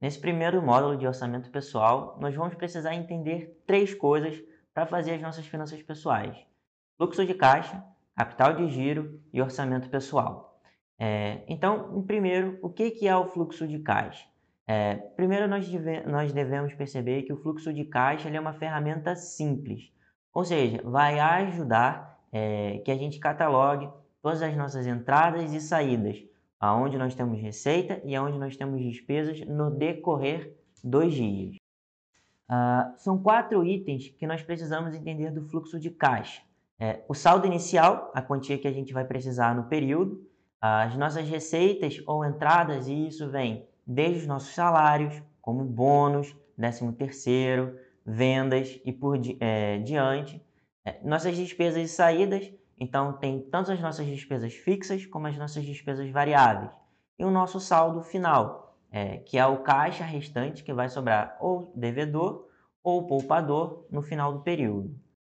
Nesse primeiro módulo de orçamento pessoal, nós vamos precisar entender três coisas para fazer as nossas finanças pessoais: fluxo de caixa, capital de giro e orçamento pessoal. É, então, primeiro, o que é o fluxo de caixa? É, primeiro, nós, deve, nós devemos perceber que o fluxo de caixa é uma ferramenta simples, ou seja, vai ajudar é, que a gente catalogue todas as nossas entradas e saídas, aonde nós temos receita e aonde nós temos despesas no decorrer dos dias. Uh, são quatro itens que nós precisamos entender do fluxo de caixa. É, o saldo inicial, a quantia que a gente vai precisar no período, as nossas receitas ou entradas, e isso vem desde os nossos salários, como bônus, 13 terceiro, vendas e por é, diante. É, nossas despesas e saídas, então tem tanto as nossas despesas fixas como as nossas despesas variáveis. E o nosso saldo final, é, que é o caixa restante que vai sobrar ou devedor ou poupador no final do período.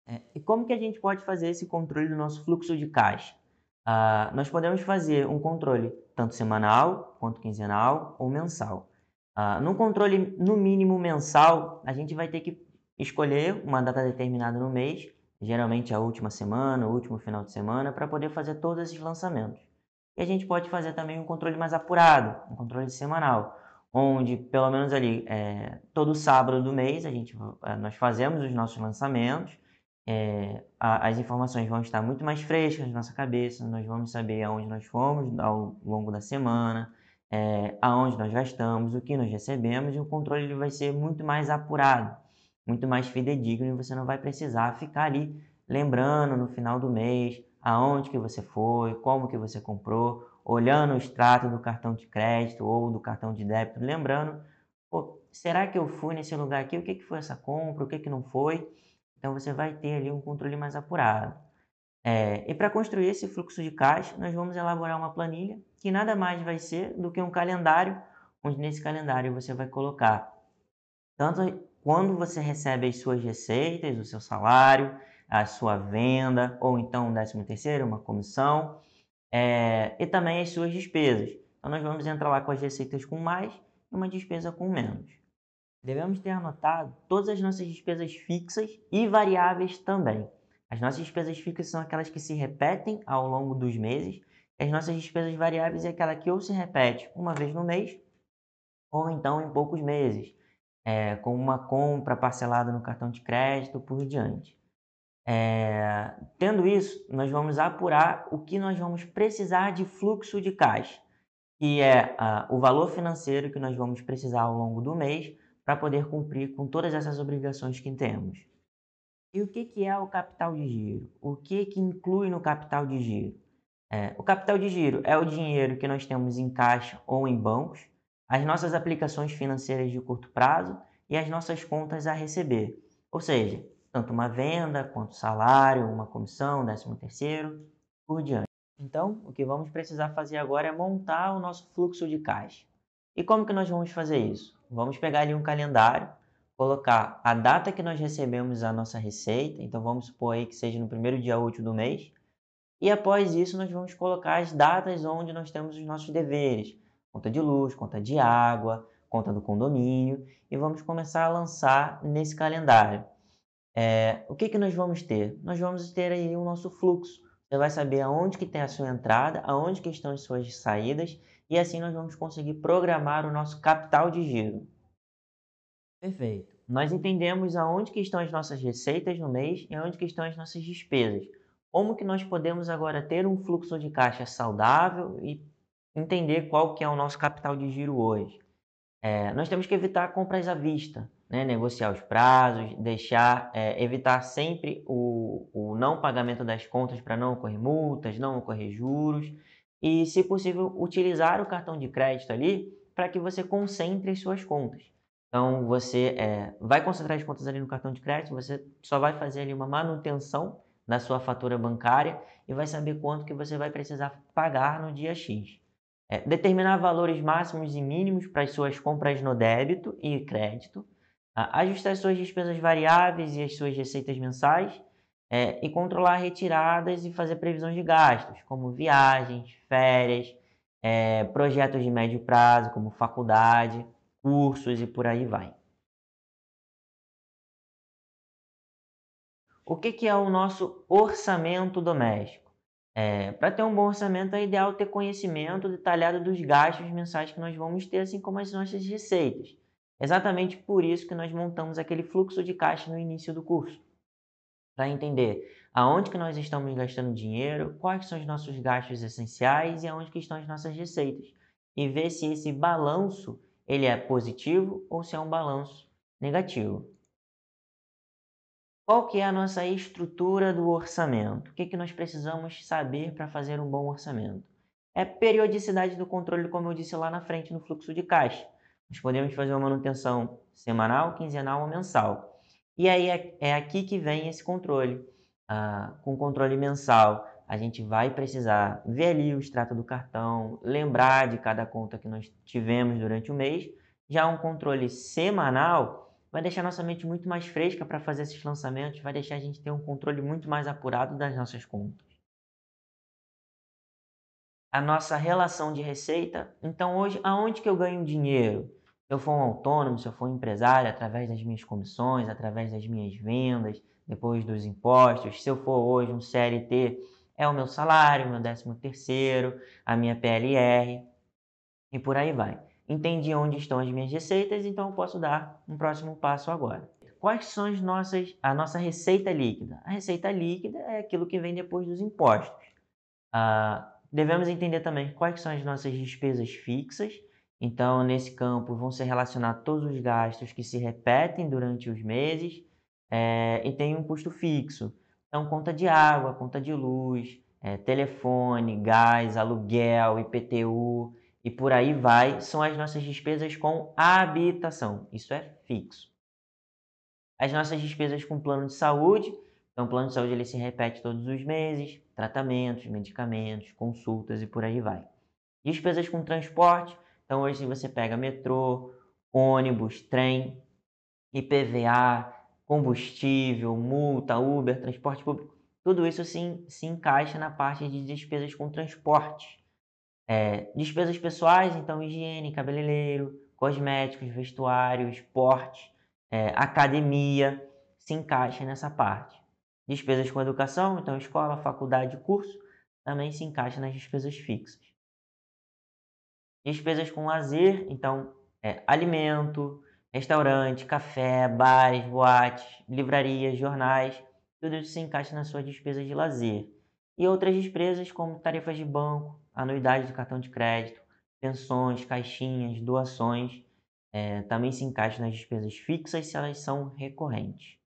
É, e como que a gente pode fazer esse controle do nosso fluxo de caixa? Ah, nós podemos fazer um controle tanto semanal, quanto quinzenal ou mensal. Ah, no controle, no mínimo mensal, a gente vai ter que escolher uma data determinada no mês, geralmente a última semana, o último final de semana, para poder fazer todos esses lançamentos. E a gente pode fazer também um controle mais apurado, um controle semanal, onde pelo menos ali é, todo sábado do mês a gente, é, nós fazemos os nossos lançamentos é, a, as informações vão estar muito mais frescas na nossa cabeça, nós vamos saber aonde nós fomos ao longo da semana, é, aonde nós gastamos, o que nós recebemos, e o controle ele vai ser muito mais apurado, muito mais fidedigno, e você não vai precisar ficar ali lembrando no final do mês aonde que você foi, como que você comprou, olhando o extrato do cartão de crédito ou do cartão de débito, lembrando, será que eu fui nesse lugar aqui? O que, que foi essa compra? O que, que não foi? Então você vai ter ali um controle mais apurado. É, e para construir esse fluxo de caixa, nós vamos elaborar uma planilha que nada mais vai ser do que um calendário, onde nesse calendário você vai colocar tanto quando você recebe as suas receitas, o seu salário, a sua venda, ou então um décimo terceiro, uma comissão, é, e também as suas despesas. Então nós vamos entrar lá com as receitas com mais e uma despesa com menos devemos ter anotado todas as nossas despesas fixas e variáveis também. As nossas despesas fixas são aquelas que se repetem ao longo dos meses, e as nossas despesas variáveis é aquela que ou se repete uma vez no mês, ou então em poucos meses, é, com uma compra parcelada no cartão de crédito por diante. É, tendo isso, nós vamos apurar o que nós vamos precisar de fluxo de caixa, que é uh, o valor financeiro que nós vamos precisar ao longo do mês para poder cumprir com todas essas obrigações que temos. E o que, que é o capital de giro? O que, que inclui no capital de giro? É, o capital de giro é o dinheiro que nós temos em caixa ou em bancos, as nossas aplicações financeiras de curto prazo e as nossas contas a receber. Ou seja, tanto uma venda quanto salário, uma comissão, décimo terceiro, por diante. Então, o que vamos precisar fazer agora é montar o nosso fluxo de caixa. E como que nós vamos fazer isso? Vamos pegar ali um calendário, colocar a data que nós recebemos a nossa receita, então vamos supor aí que seja no primeiro dia útil do mês, e após isso nós vamos colocar as datas onde nós temos os nossos deveres, conta de luz, conta de água, conta do condomínio, e vamos começar a lançar nesse calendário. É, o que, que nós vamos ter? Nós vamos ter aí o nosso fluxo. Você vai saber aonde que tem a sua entrada, aonde que estão as suas saídas e assim nós vamos conseguir programar o nosso capital de giro. Perfeito. Nós entendemos aonde que estão as nossas receitas no mês e aonde que estão as nossas despesas. Como que nós podemos agora ter um fluxo de caixa saudável e entender qual que é o nosso capital de giro hoje. É, nós temos que evitar compras à vista, né? negociar os prazos, deixar, é, evitar sempre o, o não pagamento das contas para não ocorrer multas, não ocorrer juros e, se possível, utilizar o cartão de crédito ali para que você concentre as suas contas. Então, você é, vai concentrar as contas ali no cartão de crédito, você só vai fazer ali uma manutenção da sua fatura bancária e vai saber quanto que você vai precisar pagar no dia X. É, determinar valores máximos e mínimos para as suas compras no débito e crédito, ajustar as suas despesas variáveis e as suas receitas mensais é, e controlar retiradas e fazer previsões de gastos, como viagens, férias, é, projetos de médio prazo, como faculdade, cursos e por aí vai. O que, que é o nosso orçamento doméstico? É, Para ter um bom orçamento é ideal ter conhecimento detalhado dos gastos mensais que nós vamos ter, assim como as nossas receitas. Exatamente por isso que nós montamos aquele fluxo de caixa no início do curso. Para entender aonde que nós estamos gastando dinheiro, quais são os nossos gastos essenciais e aonde que estão as nossas receitas. E ver se esse balanço ele é positivo ou se é um balanço negativo. Qual que é a nossa estrutura do orçamento? O que, que nós precisamos saber para fazer um bom orçamento? É periodicidade do controle, como eu disse lá na frente no fluxo de caixa. Nós podemos fazer uma manutenção semanal, quinzenal ou mensal. E aí é, é aqui que vem esse controle. Ah, com controle mensal, a gente vai precisar ver ali o extrato do cartão, lembrar de cada conta que nós tivemos durante o mês. Já um controle semanal vai deixar nossa mente muito mais fresca para fazer esses lançamentos, vai deixar a gente ter um controle muito mais apurado das nossas contas. A nossa relação de receita. Então, hoje, aonde que eu ganho dinheiro? Se eu for um autônomo, se eu for um empresário, através das minhas comissões, através das minhas vendas, depois dos impostos. Se eu for hoje um CLT, é o meu salário, meu décimo terceiro, a minha PLR e por aí vai. Entendi onde estão as minhas receitas, então eu posso dar um próximo passo agora. Quais são as nossas, a nossa receita líquida? A receita líquida é aquilo que vem depois dos impostos. Ah, devemos entender também quais são as nossas despesas fixas. Então, nesse campo, vão ser relacionados todos os gastos que se repetem durante os meses é, e tem um custo fixo. Então, conta de água, conta de luz, é, telefone, gás, aluguel, IPTU e por aí vai, são as nossas despesas com habitação. Isso é fixo. As nossas despesas com plano de saúde, então o plano de saúde ele se repete todos os meses, tratamentos, medicamentos, consultas e por aí vai. Despesas com transporte, então hoje se você pega metrô, ônibus, trem, IPVA, combustível, multa, Uber, transporte público, tudo isso se encaixa na parte de despesas com transporte. É, despesas pessoais, então higiene, cabeleireiro, cosméticos, vestuário, esporte, é, academia, se encaixa nessa parte. Despesas com educação, então escola, faculdade, curso, também se encaixa nas despesas fixas. Despesas com lazer, então é, alimento, restaurante, café, bares, boates, livrarias, jornais, tudo isso se encaixa nas suas despesas de lazer. E outras despesas como tarefas de banco, anuidade de cartão de crédito, pensões, caixinhas, doações, é, também se encaixam nas despesas fixas se elas são recorrentes.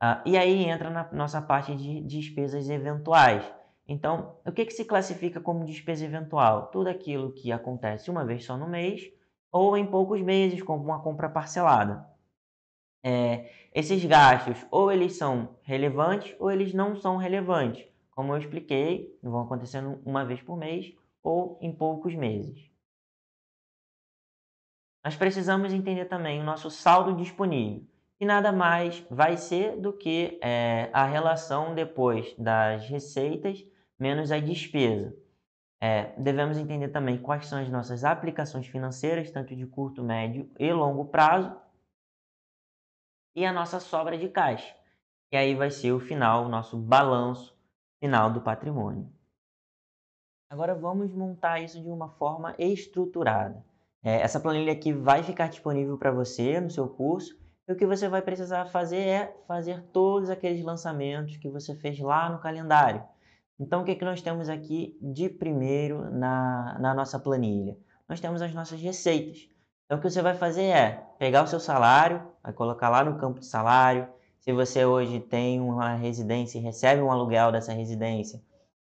Ah, e aí entra na nossa parte de despesas eventuais. Então, o que, que se classifica como despesa eventual? Tudo aquilo que acontece uma vez só no mês ou em poucos meses, como uma compra parcelada. É, esses gastos ou eles são relevantes ou eles não são relevantes. Como eu expliquei, vão acontecendo uma vez por mês ou em poucos meses. Nós precisamos entender também o nosso saldo disponível, que nada mais vai ser do que é, a relação depois das receitas menos a despesa. É, devemos entender também quais são as nossas aplicações financeiras, tanto de curto, médio e longo prazo, e a nossa sobra de caixa. E aí vai ser o final, o nosso balanço final do patrimônio. Agora vamos montar isso de uma forma estruturada. É, essa planilha aqui vai ficar disponível para você no seu curso e o que você vai precisar fazer é fazer todos aqueles lançamentos que você fez lá no calendário. Então, o que, é que nós temos aqui de primeiro na, na nossa planilha? Nós temos as nossas receitas. Então, o que você vai fazer é pegar o seu salário, vai colocar lá no campo de salário, se você hoje tem uma residência e recebe um aluguel dessa residência,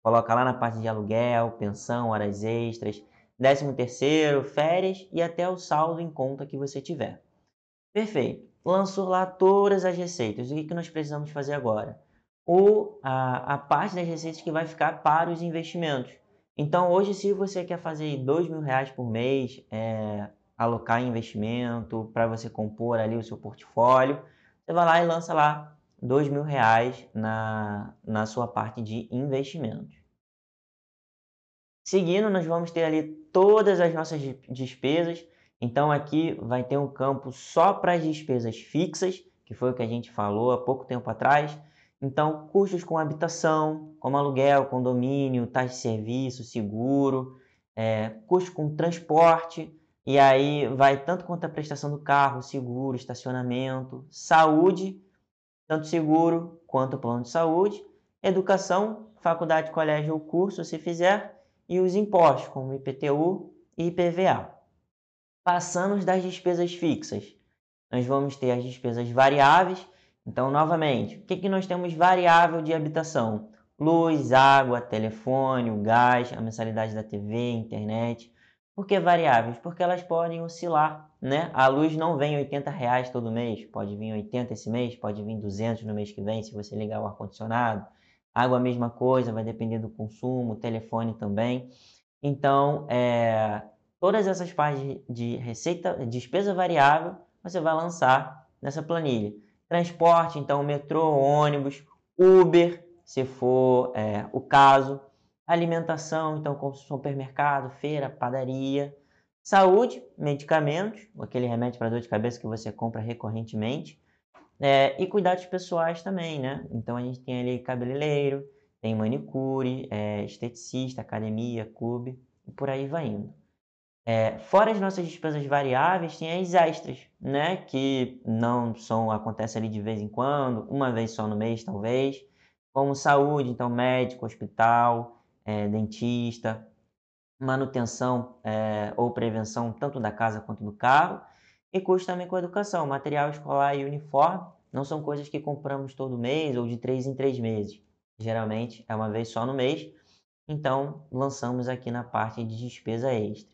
coloca lá na parte de aluguel, pensão, horas extras, décimo terceiro, férias e até o saldo em conta que você tiver. Perfeito. Lançou lá todas as receitas. O que, que nós precisamos fazer agora? O, a, a parte das receitas que vai ficar para os investimentos. Então, hoje, se você quer fazer dois mil reais por mês, é, alocar em investimento para você compor ali o seu portfólio, você vai lá e lança lá dois mil reais na, na sua parte de investimentos. Seguindo, nós vamos ter ali todas as nossas despesas Então aqui vai ter um campo só para as despesas fixas, que foi o que a gente falou há pouco tempo atrás. Então, custos com habitação, como aluguel, condomínio, taxa de serviço, seguro, é, custos com transporte, e aí vai tanto quanto a prestação do carro, seguro, estacionamento, saúde, tanto seguro quanto plano de saúde, educação, faculdade, colégio ou curso, se fizer, e os impostos, como IPTU e IPVA. Passamos das despesas fixas. Nós vamos ter as despesas variáveis. Então, novamente, o que, que nós temos variável de habitação? Luz, água, telefone, gás, a mensalidade da TV, internet. Por que variáveis? Porque elas podem oscilar, né? A luz não vem 80 reais todo mês, pode vir 80 esse mês, pode vir 200 no mês que vem se você ligar o ar-condicionado. Água a mesma coisa, vai depender do consumo, telefone também. Então, é, todas essas partes de receita, despesa variável, você vai lançar nessa planilha. Transporte, então metrô, ônibus, Uber, se for é, o caso. Alimentação, então como supermercado, feira, padaria. Saúde, medicamentos, aquele remédio para dor de cabeça que você compra recorrentemente. É, e cuidados pessoais também, né? Então a gente tem ali cabeleireiro, tem manicure, é, esteticista, academia, clube, e por aí vai indo. É, fora as nossas despesas variáveis, tem as extras, né? Que não são, acontece ali de vez em quando, uma vez só no mês, talvez. Como saúde, então médico, hospital, é, dentista, manutenção é, ou prevenção tanto da casa quanto do carro. E custo também com educação, material escolar e uniforme. Não são coisas que compramos todo mês ou de três em três meses. Geralmente é uma vez só no mês. Então, lançamos aqui na parte de despesa extra.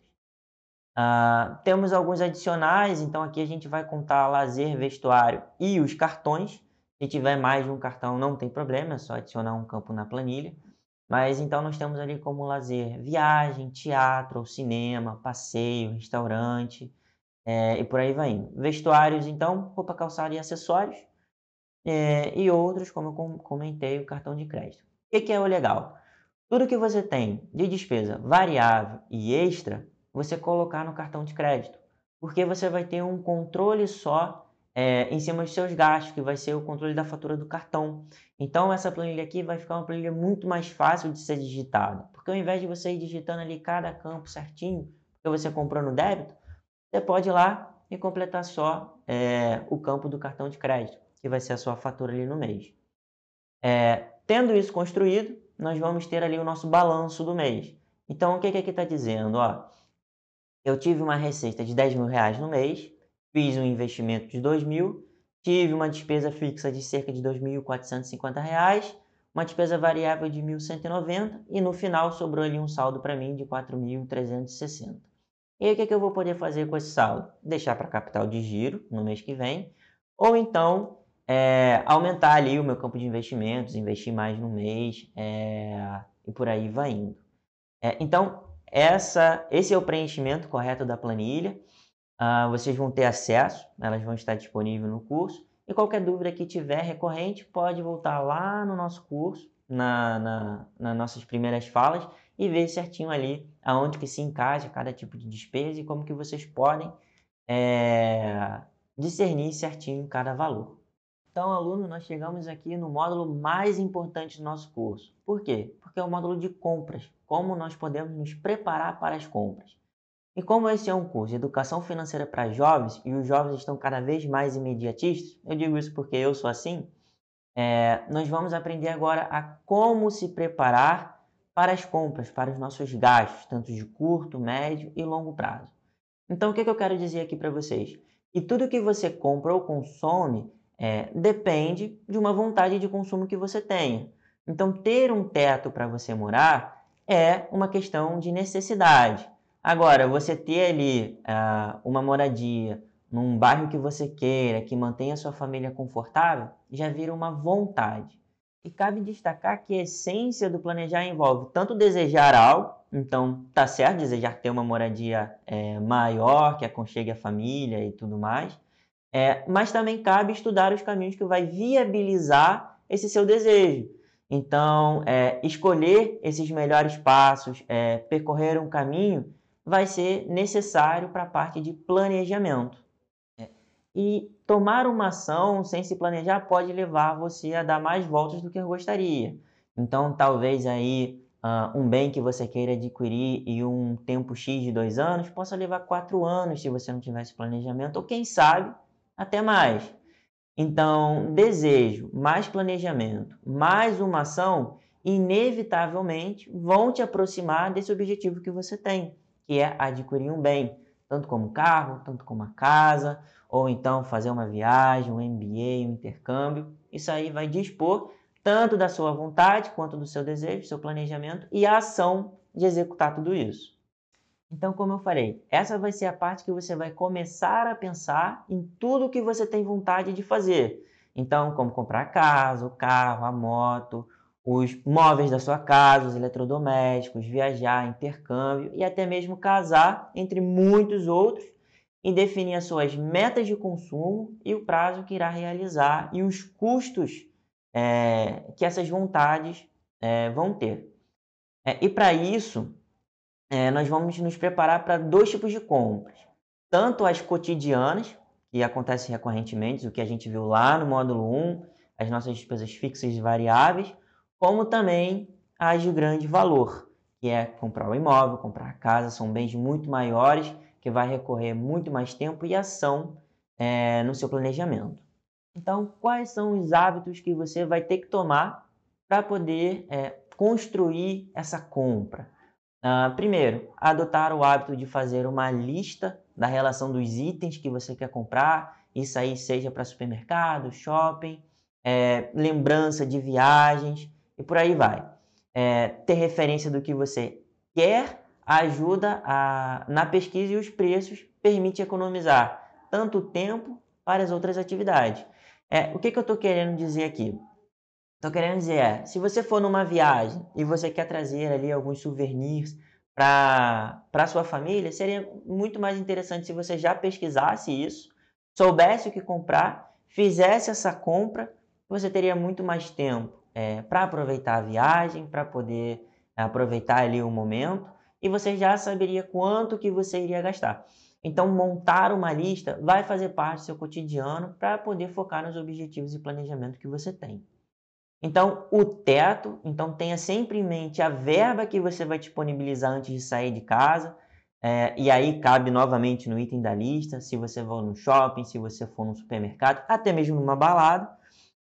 Uh, temos alguns adicionais, então aqui a gente vai contar lazer, vestuário e os cartões. Se tiver mais de um cartão, não tem problema, é só adicionar um campo na planilha. Mas então nós temos ali como lazer viagem, teatro, cinema, passeio, restaurante é, e por aí vai indo. Vestuários, então, roupa, calçada e acessórios. É, e outros, como eu comentei, o cartão de crédito. O que, que é o legal? Tudo que você tem de despesa variável e extra você colocar no cartão de crédito, porque você vai ter um controle só é, em cima dos seus gastos, que vai ser o controle da fatura do cartão. Então, essa planilha aqui vai ficar uma planilha muito mais fácil de ser digitada, porque ao invés de você ir digitando ali cada campo certinho, porque você comprou no débito, você pode ir lá e completar só é, o campo do cartão de crédito, que vai ser a sua fatura ali no mês. É, tendo isso construído, nós vamos ter ali o nosso balanço do mês. Então, o que, que aqui está dizendo? Ó, eu tive uma receita de 10 mil reais no mês, fiz um investimento de 2 mil, tive uma despesa fixa de cerca de 2.450 reais, uma despesa variável de 1.190 e no final sobrou ali um saldo para mim de 4.360. E aí o que, é que eu vou poder fazer com esse saldo? Deixar para capital de giro no mês que vem, ou então é, aumentar ali o meu campo de investimentos, investir mais no mês é, e por aí vai indo. É, então, essa, esse é o preenchimento correto da planilha. Uh, vocês vão ter acesso, elas vão estar disponíveis no curso. E qualquer dúvida que tiver recorrente, pode voltar lá no nosso curso, na, na, nas nossas primeiras falas, e ver certinho ali aonde que se encaixa cada tipo de despesa e como que vocês podem é, discernir certinho cada valor. Então, aluno, nós chegamos aqui no módulo mais importante do nosso curso. Por quê? Porque é o módulo de compras. Como nós podemos nos preparar para as compras. E como esse é um curso de educação financeira para jovens e os jovens estão cada vez mais imediatistas, eu digo isso porque eu sou assim, é, nós vamos aprender agora a como se preparar para as compras, para os nossos gastos, tanto de curto, médio e longo prazo. Então, o que, que eu quero dizer aqui para vocês? Que tudo que você compra ou consome é, depende de uma vontade de consumo que você tenha. Então, ter um teto para você morar é uma questão de necessidade. Agora, você ter ali uh, uma moradia num bairro que você queira, que mantenha sua família confortável, já vira uma vontade. E cabe destacar que a essência do planejar envolve tanto desejar algo, então tá certo desejar ter uma moradia é, maior, que aconchegue a família e tudo mais, é, mas também cabe estudar os caminhos que vai viabilizar esse seu desejo. Então, é, escolher esses melhores passos, percorrer um caminho, vai ser necessário para a parte de planejamento. E tomar uma ação sem se planejar pode levar você a dar mais voltas do que gostaria. Então, talvez aí uh, um bem que você queira adquirir e um tempo X de dois anos possa levar quatro anos se você não tivesse planejamento, ou quem sabe até mais. Então, desejo, mais planejamento, mais uma ação, inevitavelmente vão te aproximar desse objetivo que você tem, que é adquirir um bem, tanto como carro, tanto como a casa, ou então fazer uma viagem, um MBA, um intercâmbio. Isso aí vai dispor tanto da sua vontade quanto do seu desejo, seu planejamento e a ação de executar tudo isso. Então, como eu falei, essa vai ser a parte que você vai começar a pensar em tudo que você tem vontade de fazer. Então, como comprar a casa, o carro, a moto, os móveis da sua casa, os eletrodomésticos, viajar, intercâmbio e até mesmo casar, entre muitos outros, e definir as suas metas de consumo e o prazo que irá realizar e os custos é, que essas vontades é, vão ter. É, e para isso, é, nós vamos nos preparar para dois tipos de compras. Tanto as cotidianas, que acontecem recorrentemente, o que a gente viu lá no módulo 1, as nossas despesas fixas e variáveis, como também as de grande valor, que é comprar o imóvel, comprar a casa, são bens muito maiores que vai recorrer muito mais tempo e ação é, no seu planejamento. Então, quais são os hábitos que você vai ter que tomar para poder é, construir essa compra? Uh, primeiro, adotar o hábito de fazer uma lista da relação dos itens que você quer comprar, isso aí seja para supermercado, shopping, é, lembrança de viagens e por aí vai. É, ter referência do que você quer ajuda a, na pesquisa e os preços permite economizar tanto tempo para as outras atividades. É, o que, que eu estou querendo dizer aqui? Estou querendo dizer é, se você for numa viagem e você quer trazer ali alguns souvenirs para a sua família, seria muito mais interessante se você já pesquisasse isso, soubesse o que comprar, fizesse essa compra, você teria muito mais tempo é, para aproveitar a viagem, para poder aproveitar ali o momento e você já saberia quanto que você iria gastar. Então, montar uma lista vai fazer parte do seu cotidiano para poder focar nos objetivos e planejamento que você tem. Então, o teto, então tenha sempre em mente a verba que você vai disponibilizar antes de sair de casa. É, e aí cabe novamente no item da lista, se você for no shopping, se você for no supermercado, até mesmo numa balada,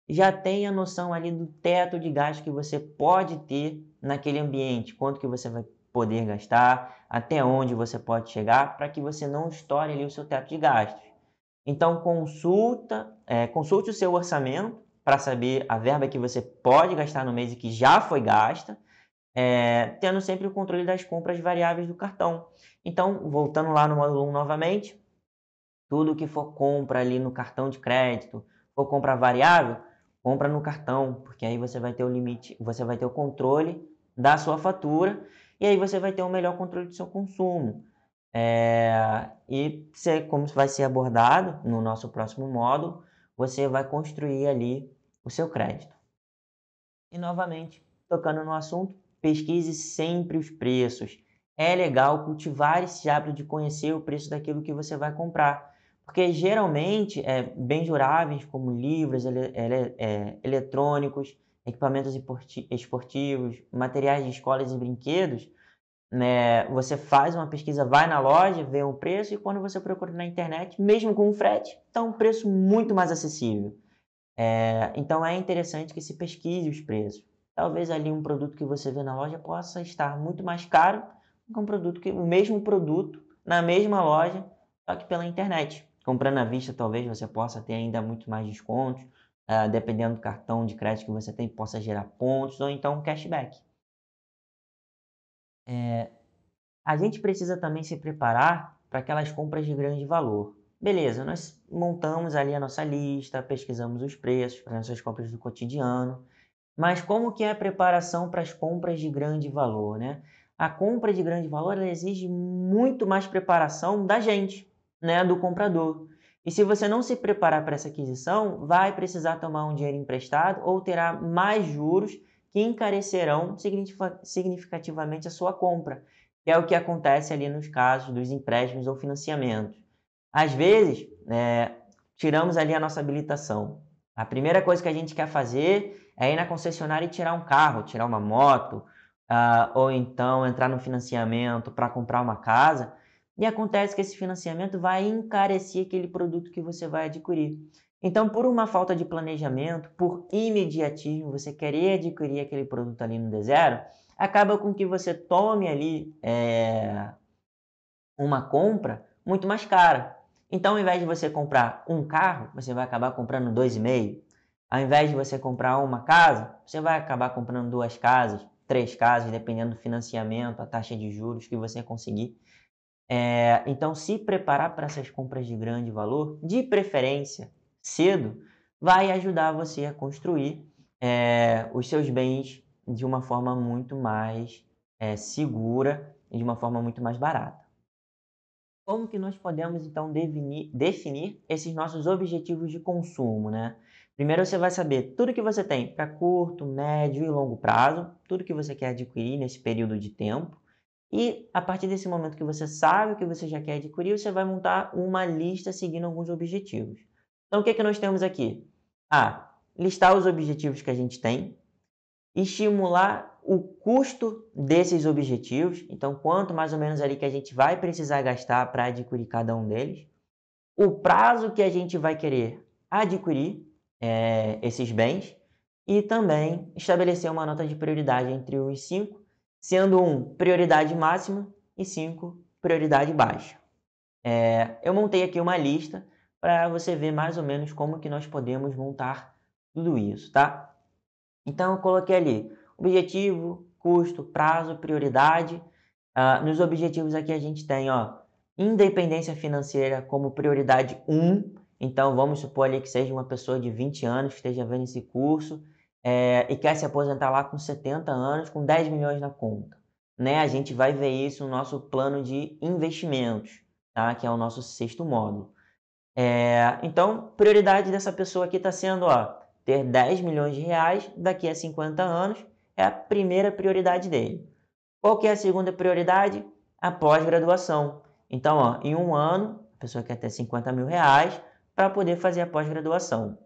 já tenha noção ali do teto de gasto que você pode ter naquele ambiente, quanto que você vai poder gastar, até onde você pode chegar, para que você não estoure ali o seu teto de gastos. Então consulta, é, consulte o seu orçamento para saber a verba que você pode gastar no mês e que já foi gasta, é, tendo sempre o controle das compras variáveis do cartão. Então, voltando lá no módulo 1 novamente, tudo que for compra ali no cartão de crédito, for compra variável, compra no cartão, porque aí você vai ter o limite, você vai ter o controle da sua fatura e aí você vai ter um melhor controle do seu consumo. É, e você, como vai ser abordado no nosso próximo módulo, você vai construir ali o seu crédito. E novamente, tocando no assunto, pesquise sempre os preços. É legal cultivar esse hábito de conhecer o preço daquilo que você vai comprar. Porque geralmente é, bens duráveis como livros, ele, ele, é, eletrônicos, equipamentos esportivos, materiais de escolas e brinquedos, né, você faz uma pesquisa, vai na loja, vê um preço e quando você procura na internet, mesmo com frete, está um preço muito mais acessível. É, então é interessante que se pesquise os preços. Talvez ali um produto que você vê na loja possa estar muito mais caro que um produto que o mesmo produto na mesma loja, só que pela internet. Comprando à vista, talvez você possa ter ainda muito mais descontos, uh, dependendo do cartão de crédito que você tem, possa gerar pontos ou então cashback. É, a gente precisa também se preparar para aquelas compras de grande valor. Beleza, nós montamos ali a nossa lista, pesquisamos os preços para nossas compras do cotidiano, mas como que é a preparação para as compras de grande valor, né? A compra de grande valor exige muito mais preparação da gente, né, do comprador. E se você não se preparar para essa aquisição, vai precisar tomar um dinheiro emprestado ou terá mais juros que encarecerão significativamente a sua compra. que é o que acontece ali nos casos dos empréstimos ou financiamentos. Às vezes, é, tiramos ali a nossa habilitação. A primeira coisa que a gente quer fazer é ir na concessionária e tirar um carro, tirar uma moto, uh, ou então entrar no financiamento para comprar uma casa. E acontece que esse financiamento vai encarecer aquele produto que você vai adquirir. Então, por uma falta de planejamento, por imediatismo, você querer adquirir aquele produto ali no D0, acaba com que você tome ali é, uma compra muito mais cara. Então, ao invés de você comprar um carro, você vai acabar comprando dois e meio. Ao invés de você comprar uma casa, você vai acabar comprando duas casas, três casas, dependendo do financiamento, a taxa de juros que você conseguir. É, então, se preparar para essas compras de grande valor, de preferência cedo, vai ajudar você a construir é, os seus bens de uma forma muito mais é, segura e de uma forma muito mais barata. Como que nós podemos então definir, definir esses nossos objetivos de consumo, né? Primeiro você vai saber tudo que você tem para curto, médio e longo prazo, tudo que você quer adquirir nesse período de tempo. E a partir desse momento que você sabe o que você já quer adquirir, você vai montar uma lista seguindo alguns objetivos. Então, o que, é que nós temos aqui? A. Listar os objetivos que a gente tem, estimular o custo desses objetivos, então quanto mais ou menos ali que a gente vai precisar gastar para adquirir cada um deles, o prazo que a gente vai querer adquirir é, esses bens e também estabelecer uma nota de prioridade entre os cinco, sendo um prioridade máxima e cinco prioridade baixa. É, eu montei aqui uma lista para você ver mais ou menos como que nós podemos montar tudo isso, tá? Então eu coloquei ali objetivo, custo, prazo, prioridade. Uh, nos objetivos aqui a gente tem, ó, independência financeira como prioridade 1. Então vamos supor ali que seja uma pessoa de 20 anos que esteja vendo esse curso é, e quer se aposentar lá com 70 anos, com 10 milhões na conta. Né? A gente vai ver isso no nosso plano de investimentos, tá? que é o nosso sexto módulo. É, então, prioridade dessa pessoa aqui está sendo ó, ter 10 milhões de reais daqui a 50 anos, é a primeira prioridade dele. Qual que é a segunda prioridade? A pós-graduação. Então, ó, em um ano, a pessoa quer ter 50 mil reais para poder fazer a pós-graduação.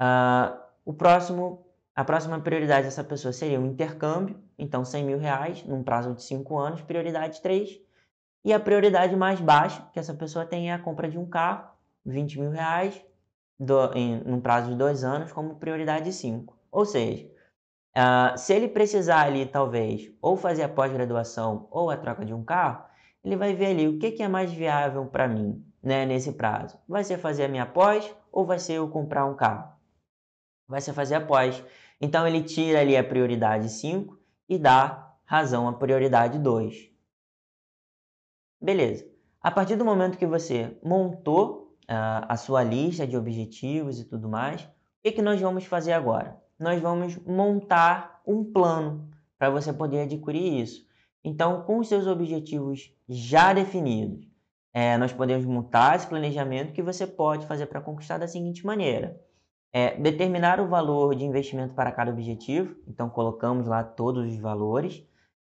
Uh, o próximo, a próxima prioridade dessa pessoa seria o intercâmbio, então 100 mil reais num prazo de 5 anos, prioridade 3. E a prioridade mais baixa que essa pessoa tem é a compra de um carro, 20 mil reais do, em num prazo de dois anos como prioridade 5. Ou seja, uh, se ele precisar ali, talvez, ou fazer a pós-graduação ou a troca de um carro, ele vai ver ali o que, que é mais viável para mim né, nesse prazo. Vai ser fazer a minha pós ou vai ser eu comprar um carro? Vai ser fazer a pós. Então ele tira ali a prioridade 5 e dá razão à prioridade 2. Beleza. A partir do momento que você montou a sua lista de objetivos e tudo mais, o que, que nós vamos fazer agora? Nós vamos montar um plano para você poder adquirir isso. Então, com os seus objetivos já definidos, é, nós podemos montar esse planejamento que você pode fazer para conquistar da seguinte maneira. É, determinar o valor de investimento para cada objetivo, então colocamos lá todos os valores.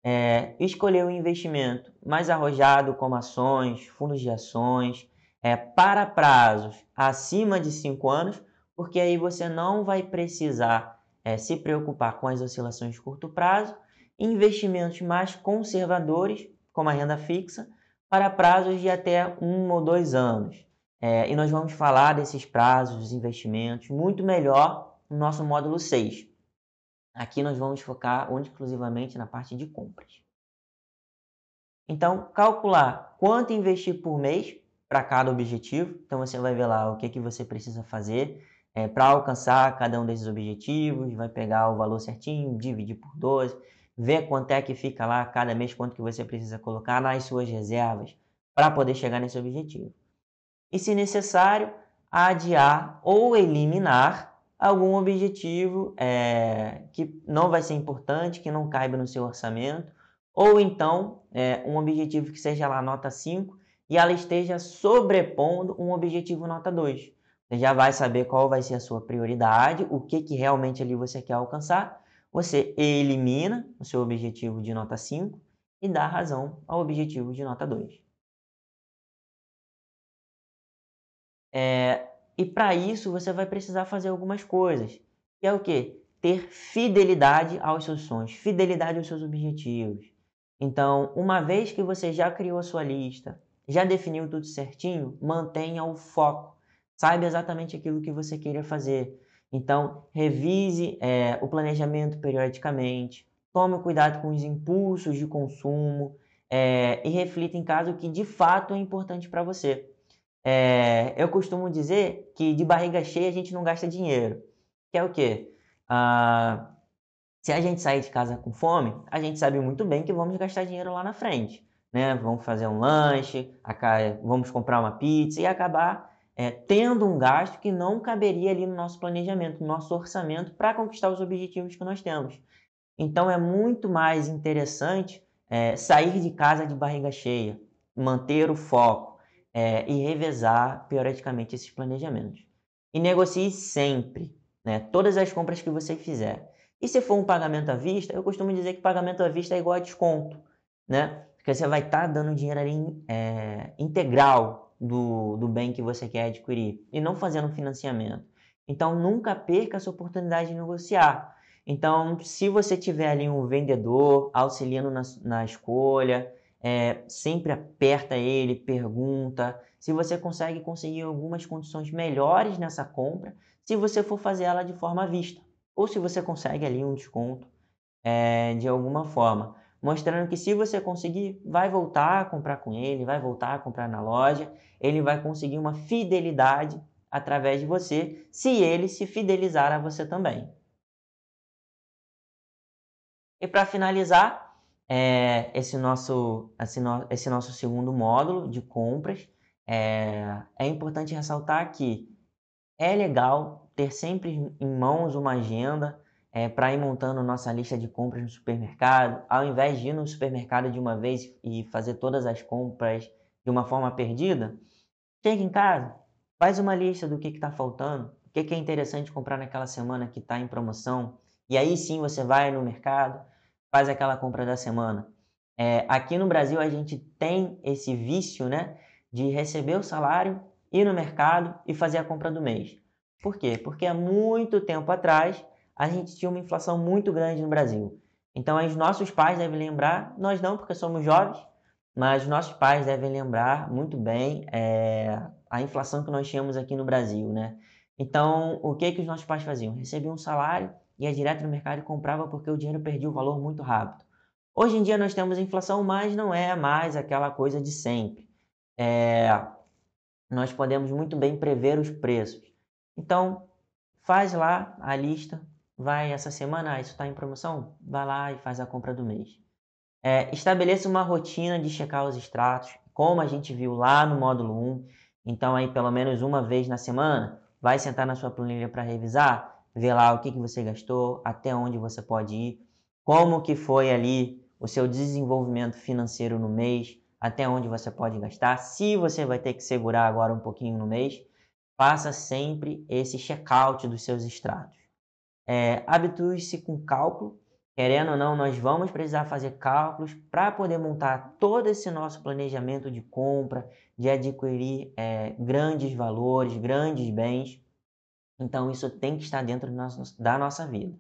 É, escolher o investimento mais arrojado, como ações, fundos de ações, é, para prazos acima de 5 anos, porque aí você não vai precisar é, se preocupar com as oscilações de curto prazo, investimentos mais conservadores, como a renda fixa, para prazos de até um ou dois anos. É, e nós vamos falar desses prazos, dos investimentos, muito melhor no nosso módulo 6. Aqui nós vamos focar exclusivamente na parte de compras. Então, calcular quanto investir por mês para cada objetivo. Então você vai ver lá o que, que você precisa fazer é, para alcançar cada um desses objetivos, vai pegar o valor certinho, dividir por 12, ver quanto é que fica lá cada mês, quanto que você precisa colocar nas suas reservas para poder chegar nesse objetivo. E se necessário, adiar ou eliminar algum objetivo é, que não vai ser importante, que não caiba no seu orçamento, ou então é, um objetivo que seja lá nota 5 e ela esteja sobrepondo um objetivo nota 2. Você já vai saber qual vai ser a sua prioridade, o que, que realmente ali você quer alcançar. Você elimina o seu objetivo de nota 5 e dar razão ao objetivo de nota 2. É, e para isso você vai precisar fazer algumas coisas, que é o que? Ter fidelidade aos seus sonhos, fidelidade aos seus objetivos. Então, uma vez que você já criou a sua lista, já definiu tudo certinho, mantenha o foco. Saiba exatamente aquilo que você queria fazer. Então, revise é, o planejamento periodicamente, tome cuidado com os impulsos de consumo é, e reflita em caso que de fato é importante para você. É, eu costumo dizer que de barriga cheia a gente não gasta dinheiro. Que é o quê? Ah, se a gente sair de casa com fome, a gente sabe muito bem que vamos gastar dinheiro lá na frente. Né? Vamos fazer um lanche, vamos comprar uma pizza e acabar é, tendo um gasto que não caberia ali no nosso planejamento, no nosso orçamento para conquistar os objetivos que nós temos. Então é muito mais interessante é, sair de casa de barriga cheia, manter o foco é, e revezar periodicamente esses planejamentos. E negocie sempre, né, todas as compras que você fizer. E se for um pagamento à vista, eu costumo dizer que pagamento à vista é igual a desconto, né? Porque você vai estar tá dando dinheiro ali é, integral do, do bem que você quer adquirir e não fazendo financiamento. Então, nunca perca essa oportunidade de negociar. Então, se você tiver ali um vendedor auxiliando na, na escolha, é, sempre aperta ele, pergunta se você consegue conseguir algumas condições melhores nessa compra, se você for fazer ela de forma à vista, ou se você consegue ali um desconto é, de alguma forma, mostrando que se você conseguir, vai voltar a comprar com ele, vai voltar a comprar na loja, ele vai conseguir uma fidelidade através de você, se ele se fidelizar a você também. E para finalizar, é, esse, nosso, esse, no, esse nosso segundo módulo de compras, é, é importante ressaltar que é legal ter sempre em mãos uma agenda é, para ir montando nossa lista de compras no supermercado, ao invés de ir no supermercado de uma vez e fazer todas as compras de uma forma perdida, chega em casa, faz uma lista do que está faltando, o que, que é interessante comprar naquela semana que está em promoção, e aí sim você vai no mercado, faz aquela compra da semana. É, aqui no Brasil a gente tem esse vício, né, de receber o salário, ir no mercado e fazer a compra do mês. Por quê? Porque há muito tempo atrás a gente tinha uma inflação muito grande no Brasil. Então, os nossos pais devem lembrar, nós não, porque somos jovens, mas nossos pais devem lembrar muito bem é, a inflação que nós tínhamos aqui no Brasil, né? Então, o que que os nossos pais faziam? Recebiam um salário, ia direto no mercado e comprava porque o dinheiro perdia o valor muito rápido. Hoje em dia nós temos inflação, mas não é mais aquela coisa de sempre. É, nós podemos muito bem prever os preços. Então, faz lá a lista, vai essa semana, ah, isso está em promoção, vai lá e faz a compra do mês. É, estabeleça uma rotina de checar os extratos, como a gente viu lá no módulo 1. Então, aí pelo menos uma vez na semana, vai sentar na sua planilha para revisar, ver lá o que, que você gastou, até onde você pode ir, como que foi ali o seu desenvolvimento financeiro no mês, até onde você pode gastar. Se você vai ter que segurar agora um pouquinho no mês, faça sempre esse check-out dos seus extratos. É, Habitue-se com cálculo. Querendo ou não, nós vamos precisar fazer cálculos para poder montar todo esse nosso planejamento de compra, de adquirir é, grandes valores, grandes bens. Então, isso tem que estar dentro da nossa vida.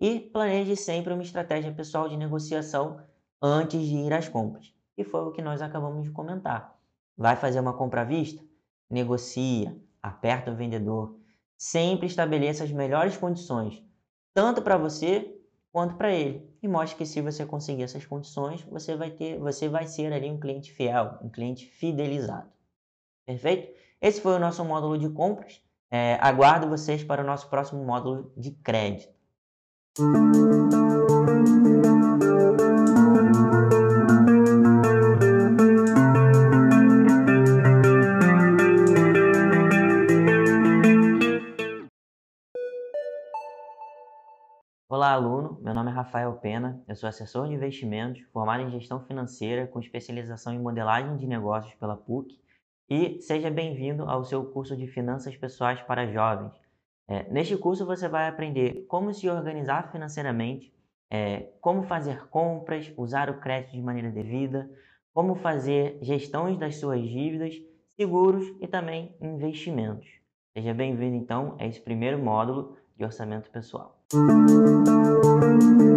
E planeje sempre uma estratégia pessoal de negociação antes de ir às compras, que foi o que nós acabamos de comentar. Vai fazer uma compra à vista? Negocia, aperta o vendedor. Sempre estabeleça as melhores condições, tanto para você quanto para ele. E mostre que se você conseguir essas condições, você vai ter, você vai ser ali um cliente fiel, um cliente fidelizado. Perfeito? Esse foi o nosso módulo de compras. É, aguardo vocês para o nosso próximo módulo de crédito. Olá, aluno. Meu nome é Rafael Pena. Eu sou assessor de investimentos, formado em gestão financeira com especialização em modelagem de negócios pela PUC e seja bem-vindo ao seu curso de Finanças Pessoais para Jovens. É, neste curso você vai aprender como se organizar financeiramente, é, como fazer compras, usar o crédito de maneira devida, como fazer gestões das suas dívidas, seguros e também investimentos. Seja bem-vindo então a esse primeiro módulo de orçamento pessoal. Música